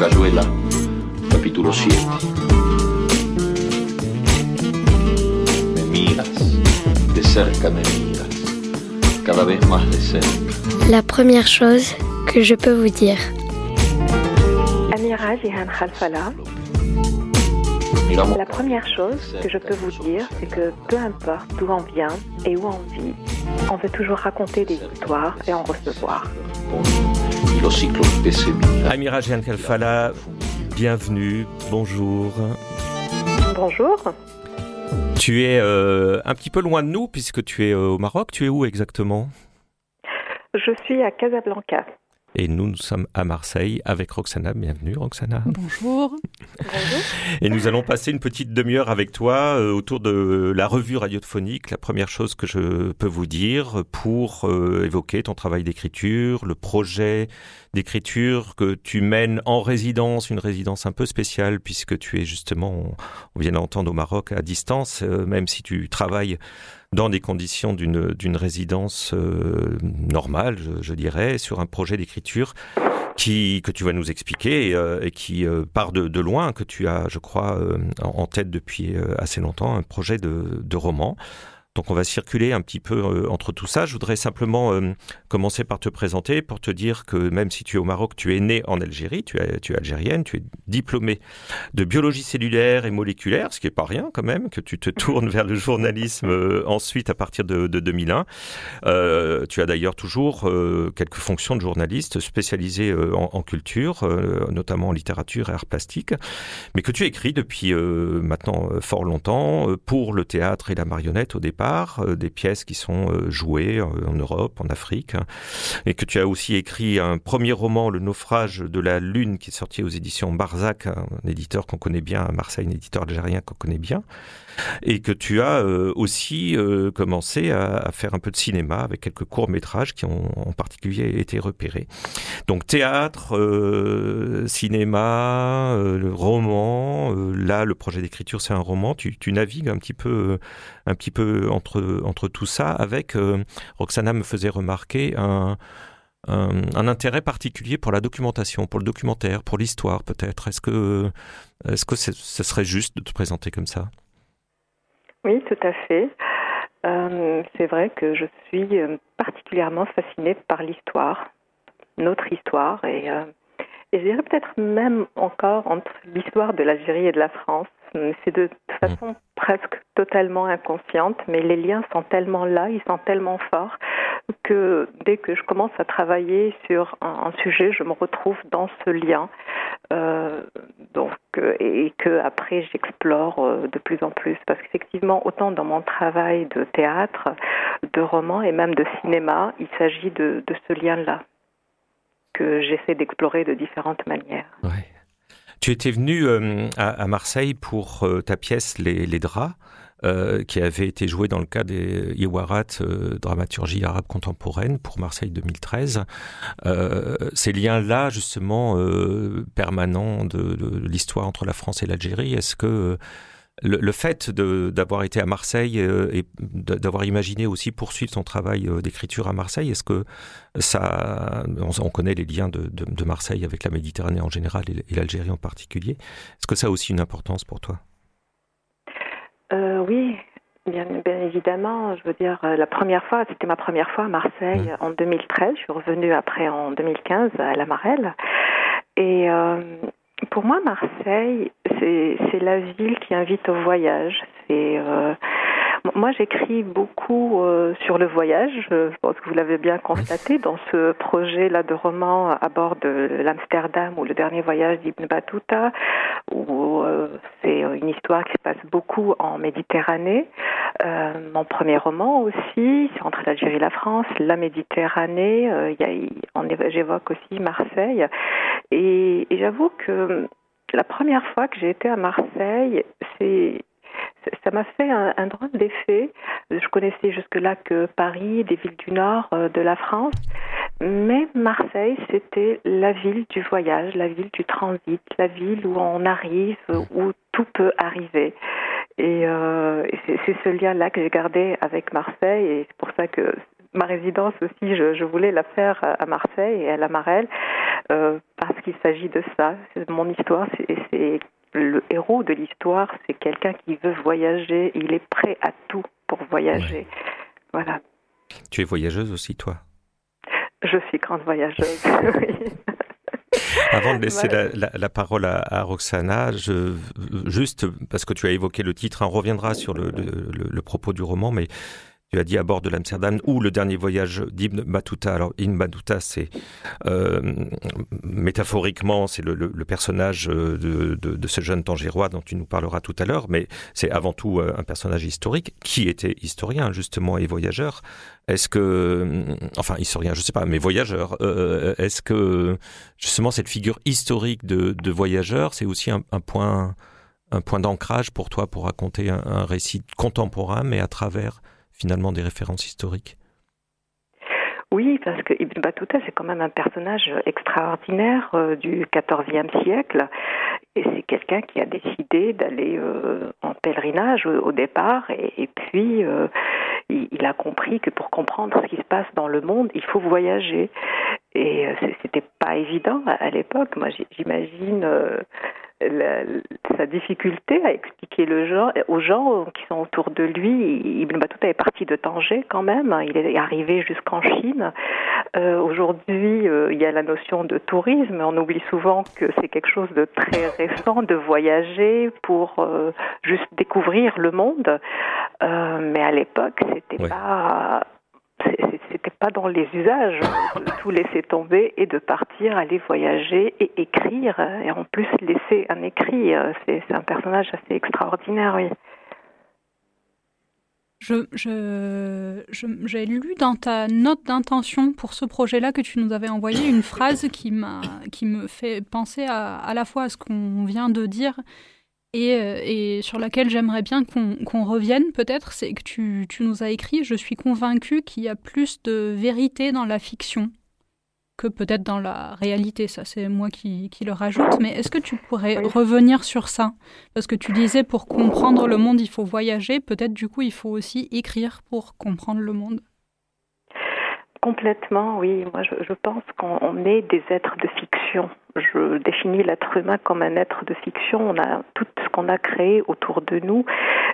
Rayuela, capítulo 7. Me miras, de cerca me miras, cada vez más de cerca. La première chose que je peux vous dire. Amira Jihan Khalfala. La première chose que je peux vous dire, c'est que peu importe d'où on vient et où on vit, on veut toujours raconter des histoires et en recevoir. Amira Jihan Khalfala, bienvenue, bonjour. Bonjour. Tu es euh, un petit peu loin de nous puisque tu es euh, au Maroc. Tu es où exactement? Je suis à Casablanca. Et nous, nous sommes à Marseille avec Roxana. Bienvenue, Roxana. Bonjour. Et nous allons passer une petite demi-heure avec toi euh, autour de la revue radiophonique. La première chose que je peux vous dire pour euh, évoquer ton travail d'écriture, le projet d'écriture que tu mènes en résidence, une résidence un peu spéciale puisque tu es justement, on vient d'entendre au Maroc à distance, euh, même si tu travailles dans des conditions d'une résidence euh, normale, je, dirais, sur un projet d'écriture qui que tu vas nous expliquer euh, et qui euh, part de, de, loin, que tu as, je crois, en tête depuis assez longtemps, un projet de, de roman. Donc on va circuler un petit peu euh, entre tout ça. Je voudrais simplement euh, commencer par te présenter pour te dire que même si tu es au Maroc, tu es né en Algérie, tu es, algérienne, tu es diplômée de biologie cellulaire et moléculaire, ce qui est pas rien quand même, que tu te tournes vers le journalisme euh, ensuite à partir de, de 2001. Euh, tu as d'ailleurs toujours quelques fonctions de journaliste spécialisée en, en, culture, notamment en littérature et art plastique, mais que tu écris depuis maintenant fort longtemps pour le théâtre et la marionnette au départ euh, des pièces qui sont euh, jouées euh, en Europe, en Afrique, hein, et que tu as aussi écrit un premier roman, Le naufrage de la lune, qui est sorti aux éditions Barzac, un éditeur qu'on connaît bien à Marseille, un éditeur algérien qu'on connaît bien, et que tu as aussi commencé à, faire un peu de cinéma avec quelques courts métrages qui ont en particulier été repérés. Donc théâtre, cinéma, roman. Là, le projet d'écriture, c'est un roman. Tu, tu, navigues un petit peu, un petit peu entre entre tout ça. Avec Roxana me faisait remarquer un, un, un, intérêt particulier pour la documentation, pour le documentaire, pour l'histoire, peut-être. Est-ce que est-ce que ce serait juste de te présenter comme ça? Oui, tout à fait. Euh, c'est vrai que je suis particulièrement fascinée par l'histoire, notre histoire et, euh, et je dirais peut-être même encore entre l'histoire de l'Algérie et de la France. C'est de façon presque totalement inconsciente, mais les liens sont tellement là, ils sont tellement forts que dès que je commence à travailler sur un, sujet, je me retrouve dans ce lien. Euh, donc, et que après j'explore euh, de plus en plus parce qu'effectivement, autant dans mon travail de théâtre, de roman et même de cinéma, il s'agit de, ce lien-là que j'essaie d'explorer de différentes manières. Tu étais venu euh, à, Marseille pour euh, ta pièce Les, Draps, euh, qui avait été jouée dans le cadre des Iwarat, dramaturgie arabe contemporaine, pour Marseille 2013. Euh, ces liens-là, justement, permanents de l'histoire entre la France et l'Algérie, est-ce que le, le, fait d'avoir été à Marseille euh, et d'avoir imaginé aussi poursuivre son travail euh, d'écriture à Marseille, est-ce que ça, on, on, connaît les liens de, de, de, Marseille avec la Méditerranée en général et, et l'Algérie en particulier, est-ce que ça a aussi une importance pour toi? Euh, Oui, Bien, bien, évidemment, je veux dire, la première fois, c'était ma première fois à Marseille mmh. en 2013. Je suis revenue après en 2015 à La Marelle. Et euh, pour moi, Marseille, c'est la ville qui invite au voyage. C'est euh, moi, j'écris beaucoup euh, sur le voyage. Je pense que vous l'avez bien constaté dans ce projet-là de roman à bord de l'Amsterdam ou le dernier voyage d'Ibn Battuta, où euh, c'est une histoire qui se passe beaucoup en Méditerranée. Euh, mon premier roman aussi, c'est entre l'Algérie et la France, la Méditerranée. Euh, J'évoque aussi Marseille. Et, et j'avoue que la première fois que j'ai été à Marseille, c'est ça m'a fait un, drôle d'effet. Je connaissais jusque-là que Paris, des villes du nord euh, de la France, mais Marseille, c'était la ville du voyage, la ville du transit, la ville où on arrive, où tout peut arriver. Et euh, c'est ce lien-là que j'ai gardé avec Marseille, et c'est pour ça que ma résidence aussi, je, voulais la faire à Marseille et à la Marelle parce qu'il s'agit de ça. Mon histoire, c'est le héros de l'histoire, c'est quelqu'un qui veut voyager. Il est prêt à tout pour voyager. Voilà. Tu es voyageuse aussi, toi? Je suis grande voyageuse. Avant de laisser la, parole à, Roxana, je, juste parce que tu as évoqué le titre, on reviendra sur le propos du roman, mais tu as dit à bord de l'Amsterdam ou le dernier voyage d'Ibn Battuta. Alors Ibn Battuta, c'est euh, métaphoriquement, c'est le, personnage euh, de, ce jeune Tangérois dont tu nous parleras tout à l'heure, mais c'est avant tout euh, un personnage historique qui était historien justement et voyageur. Est-ce que, enfin historien, je sais pas, mais voyageur. Est-ce que justement cette figure historique de, voyageur, c'est aussi un, point un point d'ancrage pour toi pour raconter un, un récit contemporain, mais à travers finalement des références historiques oui, parce que Ibn Battuta, c'est quand même un personnage extraordinaire euh, du XIVe siècle. Et c'est quelqu'un qui a décidé d'aller euh, en pèlerinage au, départ. Et, puis, euh, il, a compris que pour comprendre ce qui se passe dans le monde, il faut voyager. Et c'était pas évident à l'époque. Moi, j'imagine sa difficulté à expliquer le genre aux gens qui sont autour de lui. Ibn Battuta est parti de Tanger quand même, il est arrivé jusqu'en Chine. Euh, Aujourd'hui, euh, il y a la notion de tourisme, on oublie souvent que c'est quelque chose de très récent, de voyager pour euh, juste découvrir le monde. Euh, mais à l'époque, c'était pas pas dans les usages de tout laisser tomber et de partir, aller voyager et écrire. Et en plus, laisser un écrit, c'est un personnage assez extraordinaire, oui. Je, je, j'ai lu dans ta note d'intention pour ce projet-là que tu nous avais envoyé une phrase qui, qui me fait penser à, à la fois à ce qu'on vient de dire euh, et, sur laquelle j'aimerais bien qu'on revienne peut-être, c'est que tu, nous as écrit Je suis convaincu qu'il y a plus de vérité dans la fiction que peut-être dans la réalité. Ça, c'est moi qui, le rajoute. Mais est-ce que tu pourrais revenir sur ça? Parce que tu disais pour comprendre le monde, il faut voyager. Peut-être du coup, il faut aussi écrire pour comprendre le monde. Complètement, oui. Moi, je, pense qu'on est des êtres de fiction. Je définis l'être humain comme un être de fiction. On a tout ce qu'on a créé autour de nous.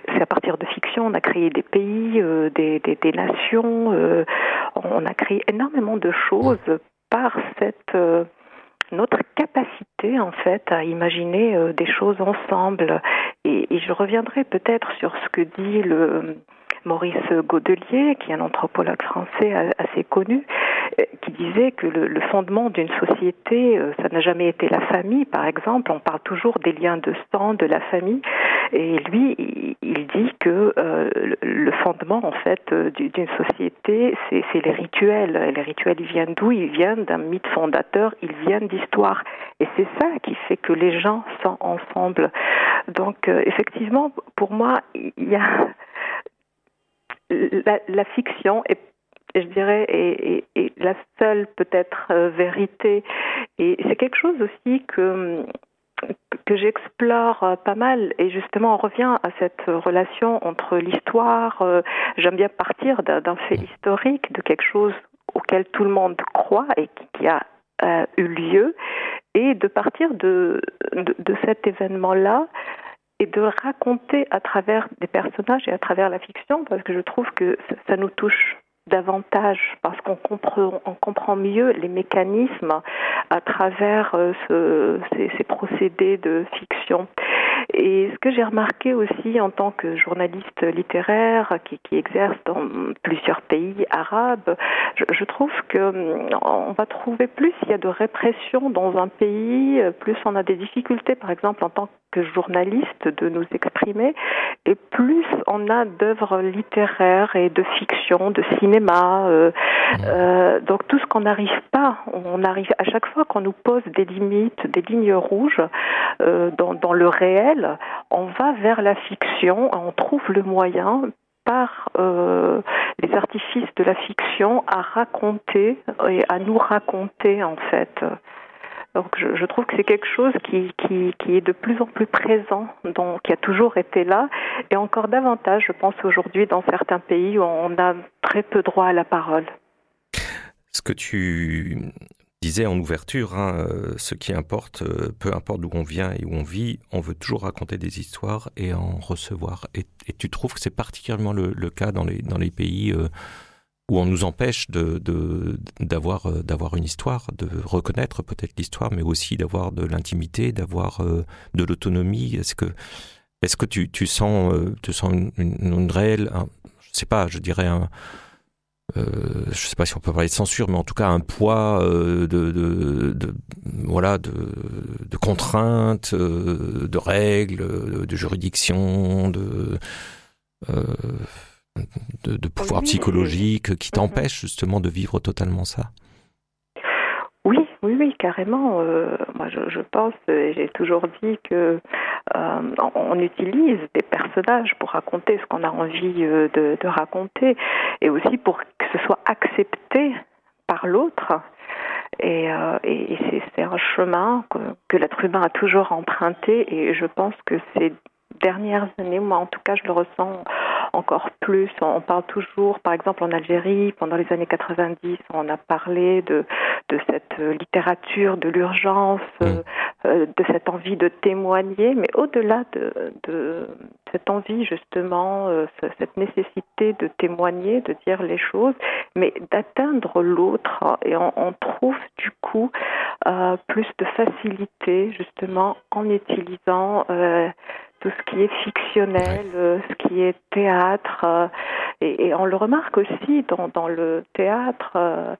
C'est à partir de fiction. On a créé des pays, euh, des, nations. Euh, on a créé énormément de choses par cette euh, notre capacité en fait à imaginer des choses ensemble. Et, et je reviendrai peut-être sur ce que dit le Maurice Godelier, qui est un anthropologue français assez connu, euh, qui disait que le, fondement d'une société, euh, ça n'a jamais été la famille, par exemple. On parle toujours des liens de sang, de la famille. Et lui, il dit que euh, le fondement, en fait, d'une société, c'est les rituels. Les rituels, ils viennent d'où? Ils viennent d'un mythe fondateur, ils viennent d'histoire. Et c'est ça qui fait que les gens sont ensemble. Donc, effectivement, pour moi, il y a la, fiction est je dirais, la seule peut-être euh, vérité. Et c'est quelque chose aussi que que j'explore euh, pas mal et justement on revient à cette relation entre l'histoire, euh, j'aime bien partir d'un fait historique, de quelque chose auquel tout le monde croit et qui, a eu lieu, et de partir de, de cet événement-là et de raconter à travers des personnages et à travers la fiction, parce que je trouve que ça nous touche davantage parce qu'on comprend, mieux les mécanismes à travers euh, ce, ces, procédés de fiction. Et ce que j'ai remarqué aussi en tant que journaliste littéraire qui, exerce dans plusieurs pays arabes, je, je trouve que hum, on va trouver plus il y a de répression dans un pays, plus on a des difficultés, par exemple en tant que journaliste, de nous exprimer, et plus on a d'œuvres littéraires et de fiction, de cinéma. Euh, euh, donc tout ce qu'on n'arrive pas, on arrive à chaque fois qu'on nous pose des limites, des lignes rouges euh, dans, dans le réel, on va vers la fiction, on trouve le moyen par euh, les artifices de la fiction à raconter et à nous raconter en fait Donc je, trouve que c'est quelque chose qui, est de plus en plus présent, donc qui a toujours été là, et encore davantage, je pense, aujourd'hui dans certains pays où on a très peu droit à la parole. Ce que tu disais en ouverture, hein, euh, ce qui importe, euh, peu importe d'où on vient et où on vit, on veut toujours raconter des histoires et en recevoir. Et, tu trouves que c'est particulièrement le, cas dans les, dans les pays euh, où on nous empêche de, d'avoir, euh, d'avoir une histoire, de reconnaître peut-être l'histoire, mais aussi d'avoir de l'intimité, d'avoir euh, de l'autonomie. Est-ce que, est-ce que tu, tu sens, euh, tu sens une, une, réelle, je sais pas, je dirais un, euh, je sais pas si on peut parler de censure, mais en tout cas un poids de, de, de, voilà de, de contraintes, de règles, de juridiction, de de, pouvoir psychologique qui t'empêche justement de vivre totalement ça Oui, oui, oui, carrément. Euh, moi, je, pense, et j'ai toujours dit que euh, on utilise des personnages pour raconter ce qu'on a envie euh, de, raconter, et aussi pour que ce soit accepté par l'autre. Et, c'est un chemin que, que l'être humain a toujours emprunté, et je pense que ces dernières années, moi en tout cas, je le ressens encore plus. On parle toujours, par exemple en Algérie, pendant les années 90, on a parlé de, de cette littérature, de l'urgence, mm. euh, de cette envie de témoigner, mais au-delà de, de, cette envie justement, euh, cette nécessité de témoigner, de dire les choses, mais d'atteindre l'autre. Et on, trouve du coup euh, plus de facilité justement en utilisant tout ce qui est fictionnel, euh, ce qui est théâtre. Euh, et, on le remarque aussi dans, dans le théâtre euh,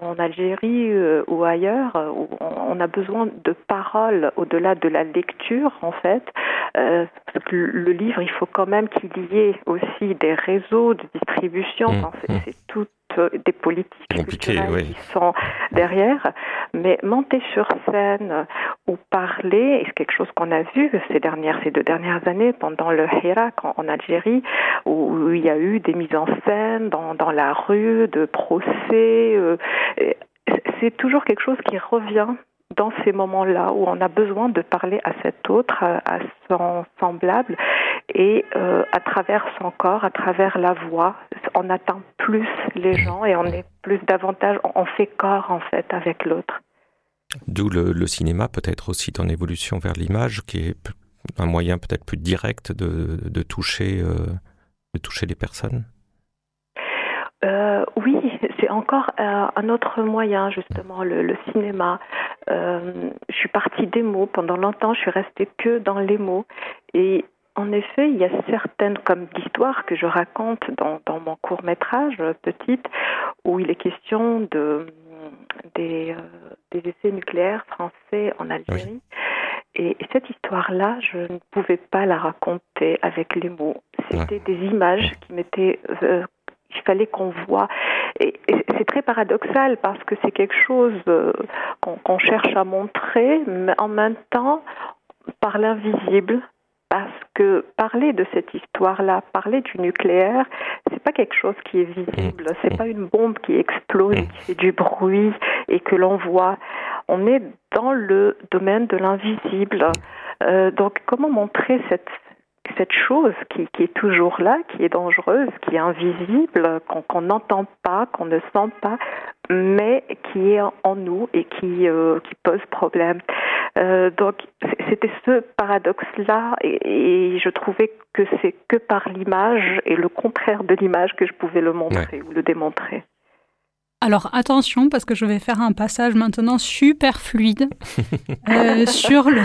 en Algérie ou ailleurs, où on, a besoin de paroles au-delà de la lecture, en fait. le livre, il faut quand même qu'il y ait aussi des réseaux de distribution. Mmh, mmh. C'est tout des politiques qui sont derrière. Mais monter sur scène ou parler, c'est quelque chose qu'on a vu ces dernières, ces deux dernières années pendant le Hirak en, Algérie, où, il y a eu des mises en scène dans, dans la rue, de procès. Euh, c'est toujours quelque chose qui revient dans ces moments-là où on a besoin de parler à cet autre, à, son semblable, et euh, à travers son corps, à travers la voix, on atteint plus les gens et on est plus davantage, on fait corps en fait avec l'autre. D'où le, cinéma peut-être aussi dans évolution vers l'image, qui est un moyen peut-être plus direct de, toucher, euh, de toucher les personnes? Euh, oui, c'est encore euh, un autre moyen, justement, le, cinéma. Euh, je suis partie des mots. Pendant longtemps, je suis restée que dans les mots. Et en effet, il y a certaines, comme l'histoire que je raconte dans, mon court métrage, petite, où il est question de, des, essais nucléaires français en Algérie. Et, cette histoire-là, je ne pouvais pas la raconter avec les mots. C'était des images qui m'étaient il fallait qu'on voit. Et, c'est très paradoxal parce que c'est quelque chose euh, qu'on cherche à montrer, mais en même temps par l'invisible. Parce que parler de cette histoire-là, parler du nucléaire, c'est pas quelque chose qui est visible. Mm. C'est pas une bombe qui explose, mm. qui fait du bruit et que l'on voit. On est dans le domaine de l'invisible. Euh, donc, comment montrer cette, cette chose qui, qui, est toujours là, qui est dangereuse, qui est invisible, qu'on n'entend pas, qu'on ne sent pas, mais qui est en nous et qui, euh, qui pose problème? Euh, donc c'était ce paradoxe-là et, et, je trouvais que c'est que par l'image et le contraire de l'image que je pouvais le montrer ou le démontrer. Alors attention parce que je vais faire un passage maintenant super fluide euh, sur le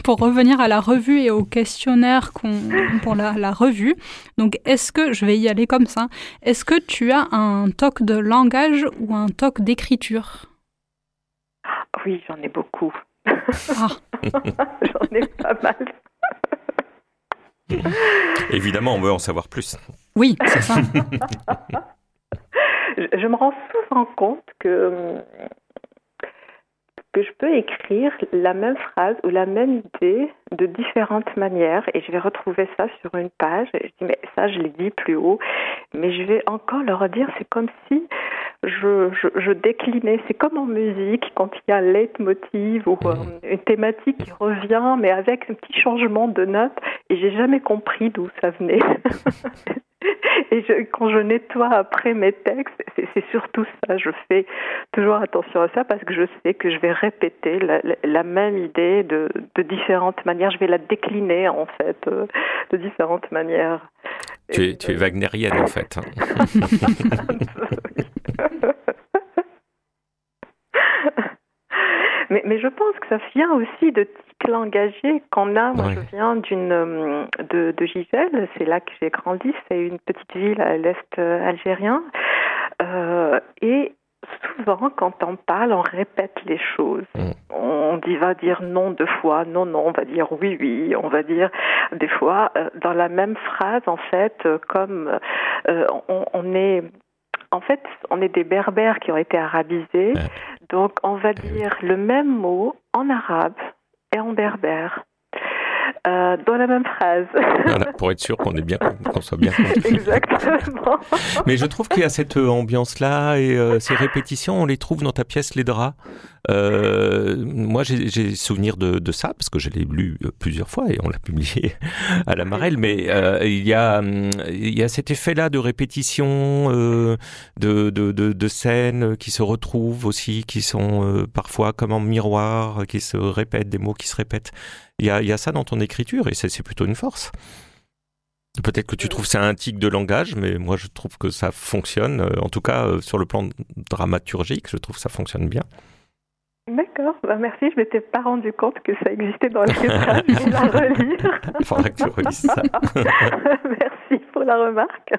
pour revenir à la revue et au questionnaire pour la, la, revue. Donc est-ce que je vais y aller comme ça Est-ce que tu as un toc de langage ou un toc d'écriture? Oui, j'en ai beaucoup. Ah. j'en ai pas mal. Évidemment, on veut en savoir plus. Oui, c'est ça. je, me rends souvent compte que, que je peux écrire la même phrase ou la même idée de différentes manières et je vais retrouver ça sur une page. Et je dis, mais ça, je l'ai dit plus haut, mais je vais encore le redire. C'est comme si je, je, déclinais. C'est comme en musique, quand il y a un leitmotiv ou euh, une thématique qui revient, mais avec un petit changement de note. Et j'ai jamais compris d'où ça venait. Et quand je nettoie après mes textes, c'est surtout ça. Je fais toujours attention à ça parce que je sais que je vais répéter la, même idée de, de, différentes manières. Je vais la décliner en fait euh, de différentes manières. Tu es, tu es wagnérienne en fait. mais, mais, je pense que ça vient aussi de types langagiers qu'on a. Moi, je viens d'une euh, de, de Gisèle, c'est là que j'ai grandi. C'est une petite ville à l'est euh, algérien. Euh, et souvent, quand on parle, on répète les choses. Mm. On dit, va dire non deux fois, non, non, on va dire oui, oui, on va dire des fois euh, dans la même phrase, en fait, euh, comme on, on, est. En fait, on est des berbères qui ont été arabisés, donc on va dire le même mot en arabe et en berbère. Euh, dans la même phrase. pour être sûr qu'on est bien, qu'on soit bien Exactement. Mais je trouve qu'il y a cette euh, ambiance-là et euh, ces répétitions, on les trouve dans ta pièce Les Draps. moi, j'ai souvenir de, de, ça parce que je l'ai lu plusieurs fois et on l'a publié à la Marelle. Mais il y a il y a cet effet-là de répétition, de, de, de, de, scènes qui se retrouvent aussi, qui sont parfois comme en miroir, qui se répètent, des mots qui se répètent. Il y a, y a ça dans ton écriture et c'est plutôt une force. Peut-être que tu trouves c'est un tic de langage, mais moi je trouve que ça fonctionne. Euh, en tout cas, euh, sur le plan dramaturgique, je trouve que ça fonctionne bien. D'accord, bah merci. Je m'étais pas rendu compte que ça existait dans les phrases. Je vais la relire. Il faudra que tu relises ça. merci pour la remarque.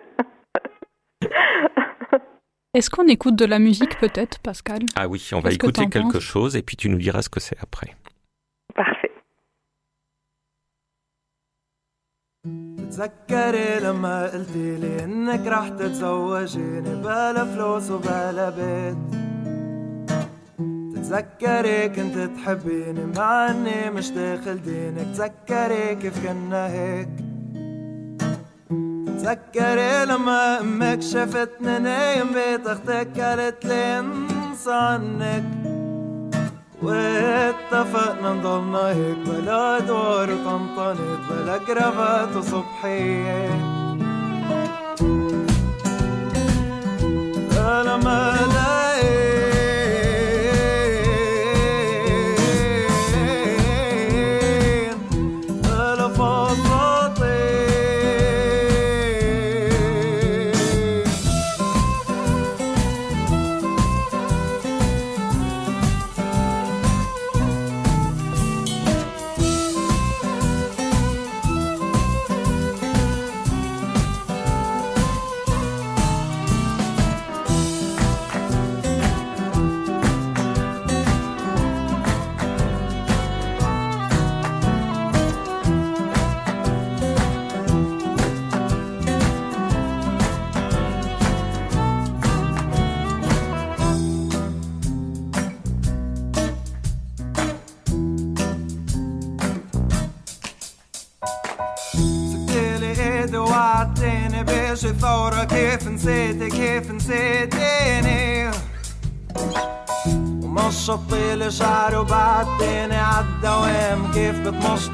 Est-ce qu'on écoute de la musique peut-être, Pascal? Ah oui, on va écouter quelque chose et puis tu nous diras ce que c'est après. Parfait. تتذكري لما قلتي لي إنك رح تتزوجيني بلا فلوس وبلا بيت؟ تتذكري كنت تحبيني مع إني مش داخل دينك تذكري كيف كنا هيك؟ تذكري لما أمك شافتني نايم بيت أختك قالت لي انسى عنك. واتفقنا نضلنا هيك بلا دور وطنطنت بلا كرافات وصبحية لما لقيت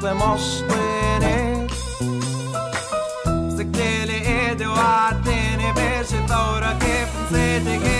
مشطيني مسكتلي ايدي وعدتني باش ثورة كيف نسيتك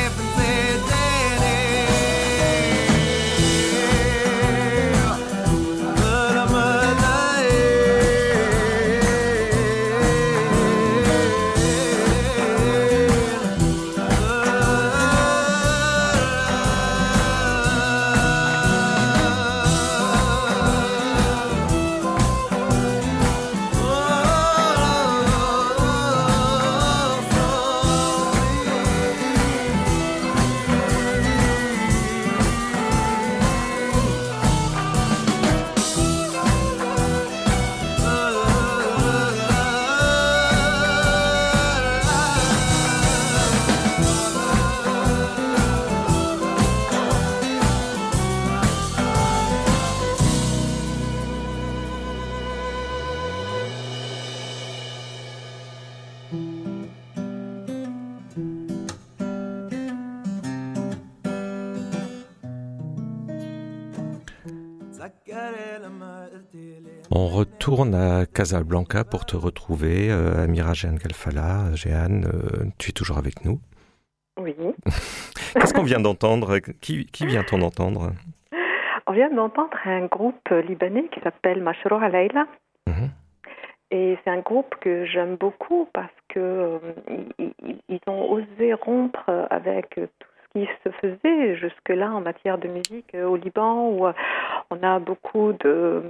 On retourne à Casablanca pour te retrouver. Euh, Amira Jeanne Galfala, Jeanne, euh, tu es toujours avec nous. Oui. Qu'est-ce qu'on vient d'entendre? Qui, qui vient-on d'entendre On vient d'entendre un groupe libanais qui s'appelle Mashrour Alayla. Mhm. Et c'est un groupe que j'aime beaucoup parce que euh, ils, ont osé rompre avec tout qui se faisait jusque-là en matière de musique euh, au Liban, où euh, on a beaucoup de.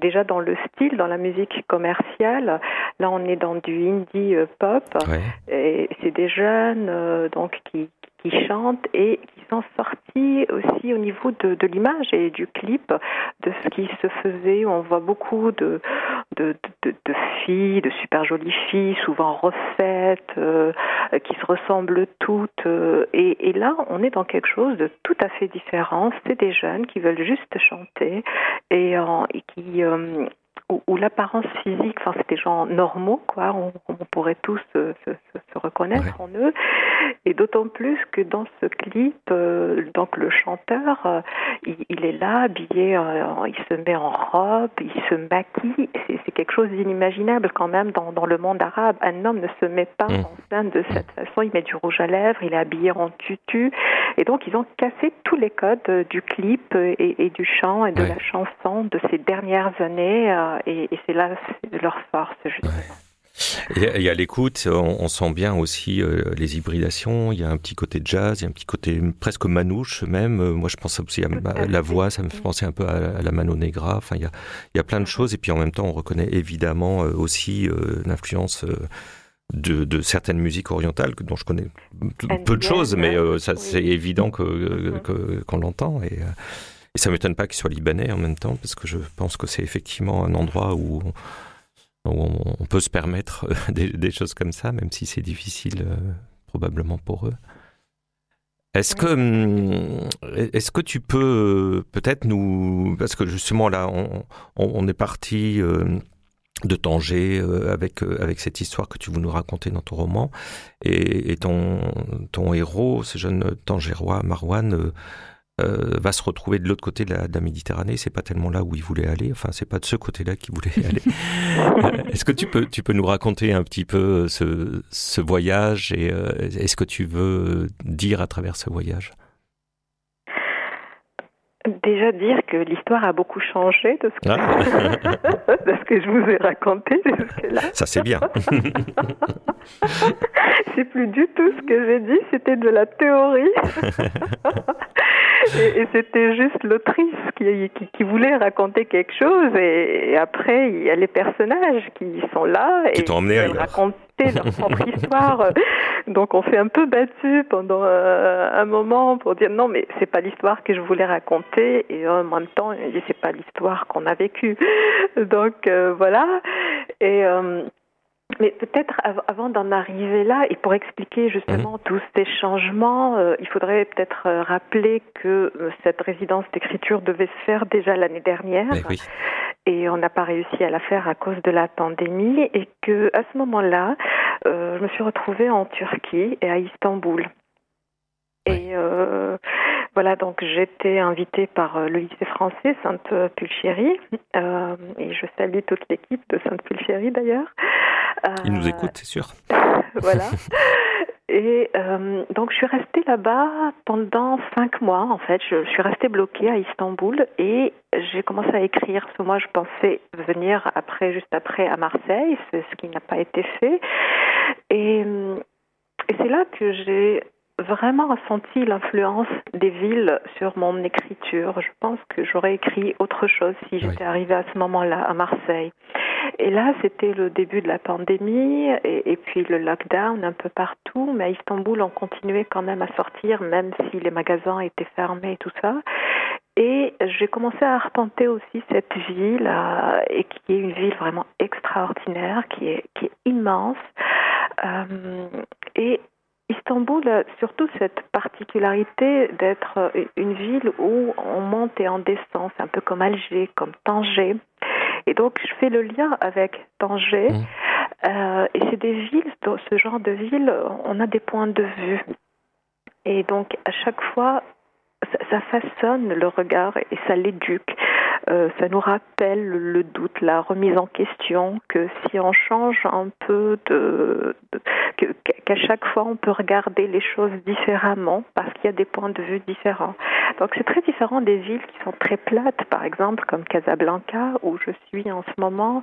Déjà dans le style, dans la musique commerciale, là on est dans du indie euh, pop, et c'est des jeunes donc qui, qui chantent et qui sont sortis aussi au niveau de, de l'image et du clip de ce qui se faisait. On voit beaucoup de, de, de, de filles, de super jolies filles, souvent refaites, euh, qui se ressemblent toutes. Euh, et, et, là, on est dans quelque chose de tout à fait différent. C'est des jeunes qui veulent juste chanter et, et qui où, l'apparence physique, enfin, c'est des gens normaux, quoi. On, pourrait tous se, se, se reconnaître en eux. Et d'autant plus que dans ce clip, euh, donc le chanteur, euh, il, il, est là, habillé, euh, il se met en robe, il se maquille. C'est quelque chose d'inimaginable quand même dans, dans, le monde arabe. Un homme ne se met pas mmh. en scène de cette façon. Il met du rouge à lèvres, il est habillé en tutu. Et donc, ils ont cassé tous les codes du clip et, et du chant et de la chanson de ces dernières années et, c'est là leur force, justement. Et, à l'écoute, on, sent bien aussi euh, les hybridations. Il y a un petit côté jazz, il y a un petit côté presque manouche même. Euh, moi, je pense aussi à, la voix, ça me fait penser un peu à, la Mano Negra. Enfin, il y, a, il y a plein de choses. Et puis en même temps, on reconnaît évidemment euh, aussi l'influence. De, de, certaines musiques orientales dont je connais peu de choses, mais ça c'est évident que qu'on l'entend et et ça m'étonne pas qu'il soit libanais en même temps, parce que je pense que c'est effectivement un endroit où on, peut se permettre euh, des, choses comme ça, même si c'est difficile euh, probablement pour eux. Est-ce que, hum, est-ce que tu peux euh, peut-être nous, parce que justement là, on, est parti de Tanger avec avec cette histoire que tu veux nous raconter dans ton roman, et, ton ton héros, ce jeune Tangérois, Marwan euh, va se retrouver de l'autre côté de la, de la Méditerranée. C'est pas tellement là où il voulait aller. Enfin, c'est pas de ce côté-là qu'il voulait aller. Euh, est-ce que tu peux, tu peux nous raconter un petit peu ce, ce voyage et euh, est-ce que tu veux dire à travers ce voyage? Déjà dire que l'histoire a beaucoup changé de ce, que, ah. de ce que je vous ai raconté jusque-là. Ça c'est bien. c'est plus du tout ce que j'ai dit, c'était de la théorie. Et, c'était juste l'autrice qui, qui, voulait raconter quelque chose et, après il y a les personnages qui sont là et qui raconter leur propre histoire. Donc on s'est un peu battu pendant euh, un moment pour dire non mais c'est pas l'histoire que je voulais raconter et en même temps c'est pas l'histoire qu'on a vécue. Donc euh, voilà et euh, mais peut-être avant d'en arriver là, et pour expliquer justement mhm. tous ces changements, euh, il faudrait peut-être euh, rappeler que euh, cette résidence d'écriture devait se faire déjà l'année dernière. Eh et on n'a pas réussi à la faire à cause de la pandémie, et que à ce moment-là, je me suis retrouvée en Turquie et à Istanbul. Et voilà, donc j'étais invitée par le lycée français Sainte-Pulchérie, et je salue toute l'équipe de Sainte-Pulchérie d'ailleurs. Ils nous écoutent, c'est sûr. voilà. Et euh, donc je suis restée là-bas pendant cinq mois en fait. Je, suis restée bloquée à Istanbul et j'ai commencé à écrire. Parce que moi je pensais venir après, juste après à Marseille, c'est ce qui n'a pas été fait. Et, et c'est là que j'ai vraiment ressenti l'influence des villes sur mon écriture. Je pense que j'aurais écrit autre chose si j'étais arrivée à ce moment-là à Marseille. Et là, c'était le début de la pandémie et, et, puis le lockdown un peu partout. Mais à Istanbul, on continuait quand même à sortir, même si les magasins étaient fermés et tout ça. Et j'ai commencé à arpenter aussi cette ville, euh, et qui est une ville vraiment extraordinaire, qui est, qui est immense. Euh, et Istanbul a surtout cette particularité d'être une ville où on monte et on descend, c'est un peu comme Alger, comme Tanger. Et donc je fais le lien avec Tanger. Mmh. Euh, et c'est des villes, ce genre de ville, on a des points de vue. Et donc à chaque fois, ça, façonne le regard et ça l'éduque. Euh, ça nous rappelle le doute, la remise en question, que si on change un peu de, qu'à chaque fois on peut regarder les choses différemment parce qu'il y a des points de vue différents. Donc c'est très différent des villes qui sont très plates, par exemple comme Casablanca où je suis en ce moment,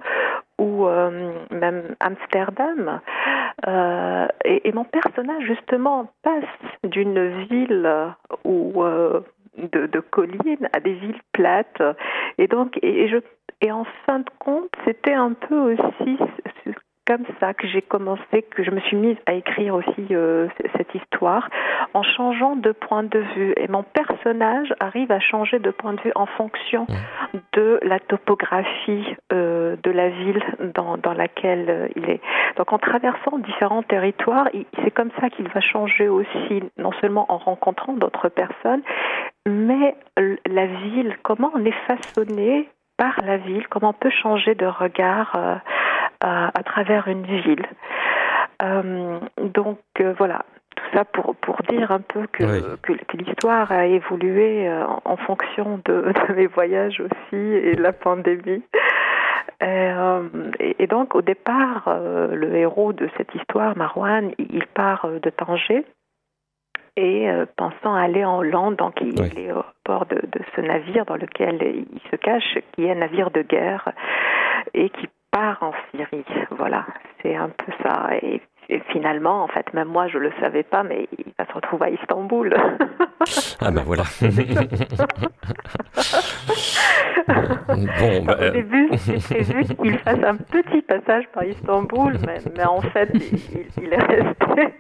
ou euh, même Amsterdam. Euh, et, mon personnage justement passe d'une ville où euh, de, de collines à des villes plates. Et donc, et, je, et en fin de compte, c'était un peu aussi comme ça que j'ai commencé, que je me suis mise à écrire aussi euh, cette histoire en changeant de point de vue. Et mon personnage arrive à changer de point de vue en fonction de la topographie euh, de la ville dans, dans laquelle euh, il est. Donc en traversant différents territoires, c'est comme ça qu'il va changer aussi, non seulement en rencontrant d'autres personnes, mais la ville, comment on est façonné par la ville, comment on peut changer de regard à, à, travers une ville. Euh, donc euh, voilà, tout ça pour, pour dire un peu que, que, l'histoire a évolué euh, en, fonction de, de, mes voyages aussi et de la pandémie. Euh, et, et, donc au départ, le héros de cette histoire, Marwan, il part de Tanger et euh, pensant aller en Hollande, donc il, est au bord de, de, ce navire dans lequel il se cache, qui est un navire de guerre et qui part en Syrie. Voilà, c'est un peu ça. Et, et, finalement, en fait, même moi, je le savais pas, mais il va se retrouver à Istanbul. ah ben voilà. bon, bah, Au début, c'était prévu qu'il fasse un petit passage par Istanbul, mais, mais en fait, il, il est resté.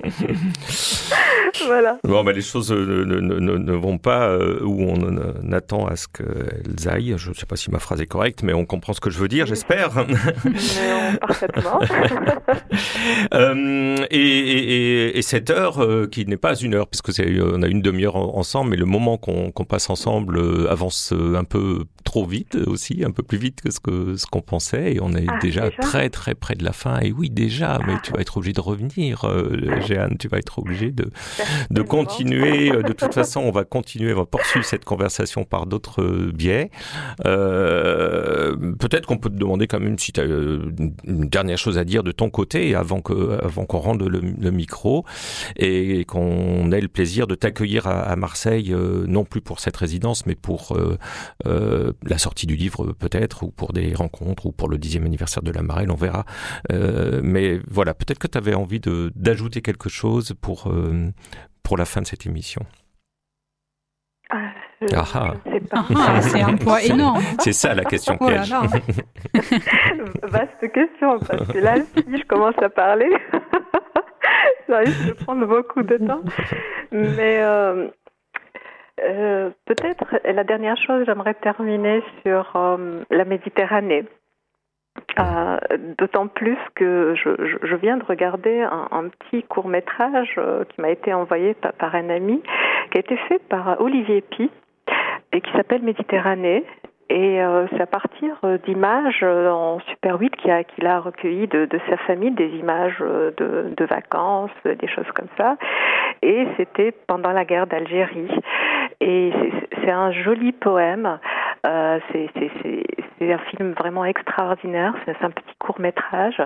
voilà. Bon, ben, les choses ne, ne, ne, ne vont pas euh, où on attend à ce qu'elles aillent. Je ne sais pas si ma phrase est correcte, mais on comprend ce que je veux dire, j'espère. Parfaitement. euh, et, et, et, cette heure, euh, qui n'est pas une heure, puisque c'est, on a une demi-heure ensemble, mais le moment qu'on qu passe ensemble avance un peu trop vite aussi, un peu plus vite que ce que ce qu'on pensait, et on est ah, déjà, déjà, très très près de la fin. Et oui, déjà, mais tu vas être obligé de revenir. Euh, Jeanne, tu vas être obligé de, de continuer. De toute façon, on va continuer, on va poursuivre cette conversation par d'autres biais. Euh, Peut-être qu'on peut te demander quand même si tu as une dernière chose à dire de ton côté avant que avant qu'on rende le, le, micro et qu'on ait le plaisir de t'accueillir à, à, Marseille, euh, non plus pour cette résidence, mais pour euh, euh, la sortie du livre peut-être, ou pour des rencontres, ou pour le dixième anniversaire de la Marelle, on verra. Euh, mais voilà, peut-être que tu avais envie d'ajouter quelque chose pour, euh, pour la fin de cette émission. Ah, ah, ah c'est un poids énorme. C'est ça la question oh piège. Là. Vaste question, parce que là, si je commence à parler, ça risque de prendre beaucoup de temps. Mais euh, euh, peut-être la dernière chose, j'aimerais terminer sur euh, la Méditerranée. Euh, D'autant plus que je, je, viens de regarder un, petit court métrage euh, qui m'a été envoyé par, un ami, qui a été fait par Olivier Pi et qui s'appelle Méditerranée. Et euh, c'est à partir d'images en Super 8 qu'il a, qu a recueilli de, sa famille, des images de vacances, des choses comme ça. Et c'était pendant la guerre d'Algérie. Et c'est un joli poème. Euh, c'est un film vraiment extraordinaire. C'est un petit court métrage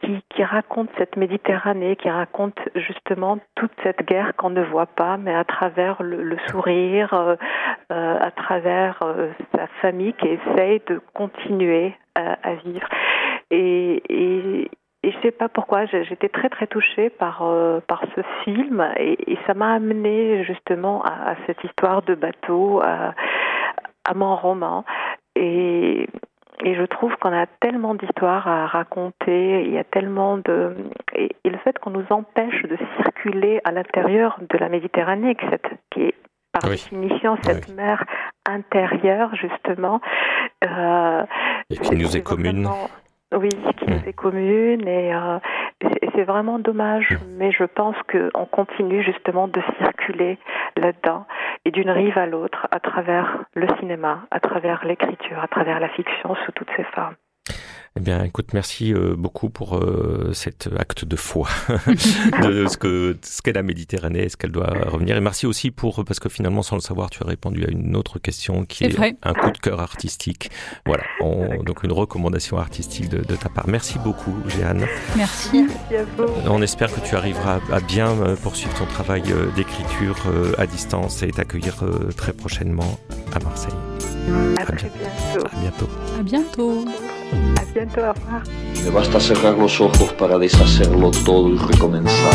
qui, qui raconte cette Méditerranée, qui raconte justement toute cette guerre qu'on ne voit pas, mais à travers le, le sourire, euh, euh, à travers euh, sa famille qui essaye de continuer à, à vivre. Et, et, et je sais pas pourquoi, j'étais très très touchée par euh, par ce film et, et ça m'a amené justement à, à, cette histoire de bateau, à, à mon roman et et je trouve qu'on a tellement d'histoires à raconter, il y a tellement de et, et le fait qu'on nous empêche de circuler à l'intérieur de la Méditerranée, qui, cette, qui est par oui. définition cette oui. mer intérieure justement, euh, et qui nous est commune. Oui, qui nous est commune et, euh, et c'est vraiment dommage, mais je pense qu'on continue justement de circuler là-dedans et d'une rive à l'autre à travers le cinéma, à travers l'écriture, à travers la fiction sous toutes ses formes. Eh bien, écoute, merci euh, beaucoup pour euh, cet acte de foi de ce que ce qu'est la Méditerranée, ce qu'elle doit revenir. Et merci aussi pour parce que finalement, sans le savoir, tu as répondu à une autre question qui est, un coup de cœur artistique. Voilà, donc une recommandation artistique de, ta part. Merci beaucoup, Jeanne. Merci. On espère que tu arriveras à bien euh, poursuivre ton travail d'écriture à distance et t'accueillir très prochainement à Marseille. À, très bientôt. À bientôt. À bientôt. A bientôt, au revoir. Me basta cerrar los ojos para deshacerlo todo y recomenzar.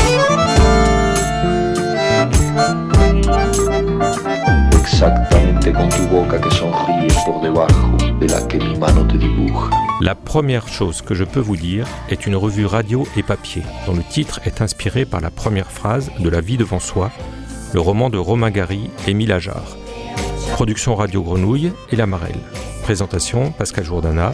Exactamente con tu boca que sonríe por debajo de la que mi mano te dibuja. La première chose que je peux vous dire est une revue radio et papier, dont le titre est inspiré par la première phrase de La vie devant soi, le roman de Romain Gary et Émile Ajar. Production Radio Grenouille et La Marelle. Présentation Pascal Jourdana.